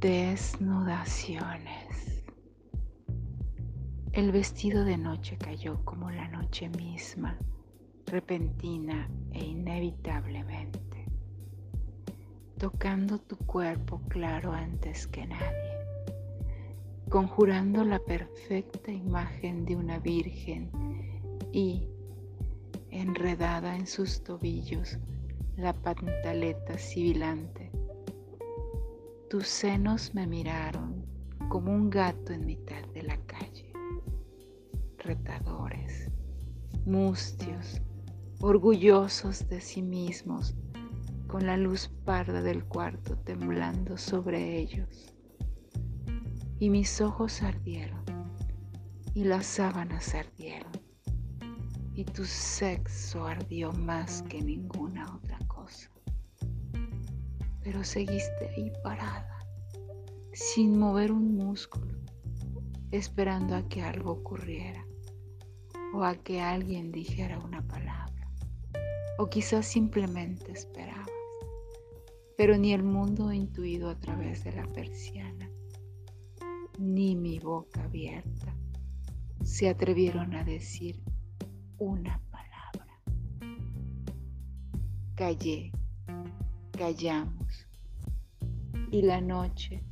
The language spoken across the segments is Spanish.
Desnudaciones. El vestido de noche cayó como la noche misma, repentina e inevitablemente, tocando tu cuerpo claro antes que nadie, conjurando la perfecta imagen de una virgen y, enredada en sus tobillos, la pantaleta sibilante tus senos me miraron como un gato en mitad de la calle. Retadores, mustios, orgullosos de sí mismos, con la luz parda del cuarto temblando sobre ellos. Y mis ojos ardieron, y las sábanas ardieron, y tu sexo ardió más que ninguna otra cosa pero seguiste ahí parada, sin mover un músculo, esperando a que algo ocurriera o a que alguien dijera una palabra, o quizás simplemente esperabas, pero ni el mundo intuido a través de la persiana, ni mi boca abierta se atrevieron a decir una palabra. Callé callamos y la noche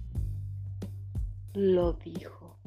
lo dijo.